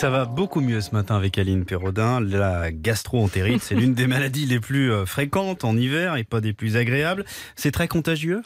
Ça va beaucoup mieux ce matin avec Aline Perrodin. La gastro-entérite, c'est l'une des maladies les plus euh, fréquentes en hiver et pas des plus agréables. C'est très contagieux?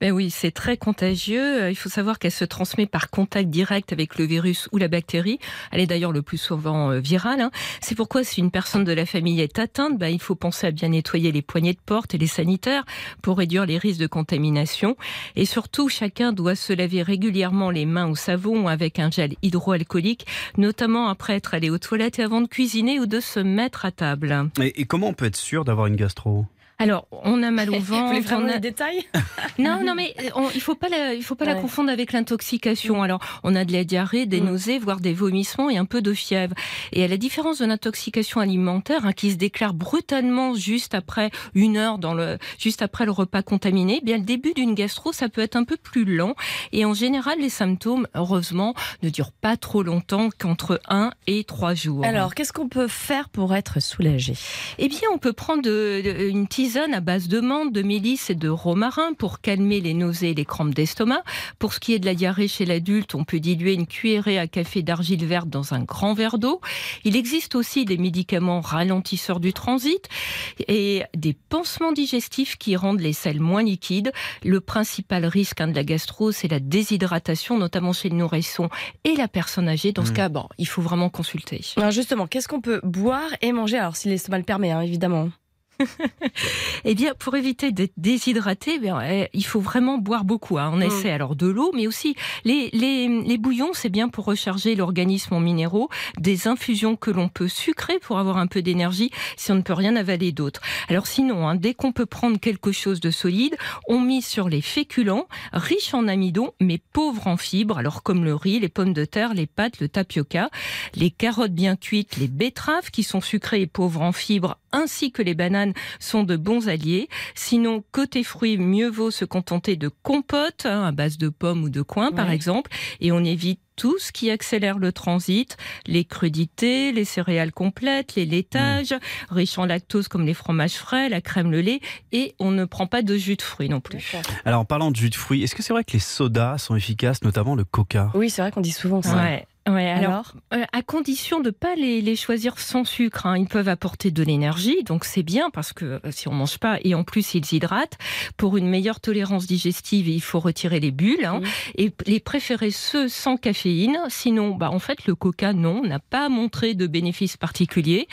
Ben oui, c'est très contagieux. Euh, il faut savoir qu'elle se transmet par contact direct avec le virus ou la bactérie. Elle est d'ailleurs le plus souvent euh, virale. Hein. C'est pourquoi si une personne de la famille est atteinte, ben, il faut penser à bien nettoyer les poignées de porte et les sanitaires pour réduire les risques de contamination. Et surtout, chacun doit se laver régulièrement les mains au savon avec un gel hydroalcoolique, notamment après être allé aux toilettes et avant de cuisiner ou de se mettre à table. Et, et comment on peut être sûr d'avoir une gastro? Alors, on a mal au ventre. Vous voulez vraiment on a... les détails Non, non, mais on, il faut pas la, il faut pas la confondre avec l'intoxication. Alors, on a de la diarrhée, des Mm. nausées, voire des vomissements et un peu de fièvre. Et à la différence de l'intoxication alimentaire, hein, qui se déclare brutalement juste après une heure dans le, juste après le repas contaminé, eh bien le début d'une gastro, ça peut être un peu plus lent. Et en général, les symptômes, heureusement, ne durent pas trop longtemps, qu'entre 1 et 3 jours. Alors, qu'est-ce qu'on peut faire pour être soulagé? Eh bien, on peut prendre de- de- une tisane à base de menthe, de mélisse et de romarin pour calmer les nausées et les crampes d'estomac. Pour ce qui est de la diarrhée chez l'adulte, on peut diluer une cuillerée à café d'argile verte dans un grand verre d'eau. Il existe aussi des médicaments ralentisseurs du transit et des pansements digestifs qui rendent les selles moins liquides. Le principal risque hein, de la gastro, c'est la déshydratation, notamment chez le nourrisson et la personne âgée. Dans ce Mm. cas, bon, il faut vraiment consulter. Alors justement, qu'est-ce qu'on peut boire et manger? Alors, si l'estomac le permet, hein, évidemment. Eh bien, pour éviter d'être déshydraté, bien, eh, il faut vraiment boire beaucoup. hein. On Mm. essaie alors de l'eau, mais aussi les, les, les bouillons, c'est bien pour recharger l'organisme en minéraux. Des infusions que l'on peut sucrer pour avoir un peu d'énergie si on ne peut rien avaler d'autre. Alors sinon, hein, dès qu'on peut prendre quelque chose de solide, on mise sur les féculents, riches en amidon, mais pauvres en fibres, alors comme le riz, les pommes de terre, les pâtes, le tapioca, les carottes bien cuites, les betteraves qui sont sucrées et pauvres en fibres, ainsi que les bananes sont de bons alliés. Sinon, côté fruits, mieux vaut se contenter de compotes hein, à base de pommes ou de coins, par exemple, et on évite tout ce qui accélère le transit, les crudités, les céréales complètes, les laitages, riches en lactose comme les fromages frais, la crème, le lait, et on ne prend pas de jus de fruits non plus. Alors en parlant de jus de fruits, est-ce que c'est vrai que les sodas sont efficaces, notamment le coca? Oui, c'est vrai qu'on dit souvent ça. Ouais. Ouais, alors, Alors euh, à condition de pas les, les choisir sans sucre, hein. ils peuvent apporter de l'énergie, donc c'est bien parce que euh, si on mange pas et en plus ils hydratent, pour une meilleure tolérance digestive, il faut retirer les bulles hein, et les préférer ceux sans caféine. Sinon, bah en fait le Coca non n'a pas montré de bénéfices particuliers.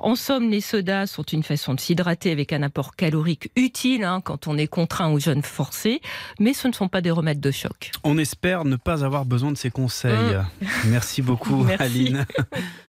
En somme, les sodas sont une façon de s'hydrater avec un apport calorique utile hein, quand on est contraint ou jeûne forcé, mais ce ne sont pas des remèdes de choc. On espère ne pas avoir besoin de ces conseils. Merci beaucoup Merci. Aline.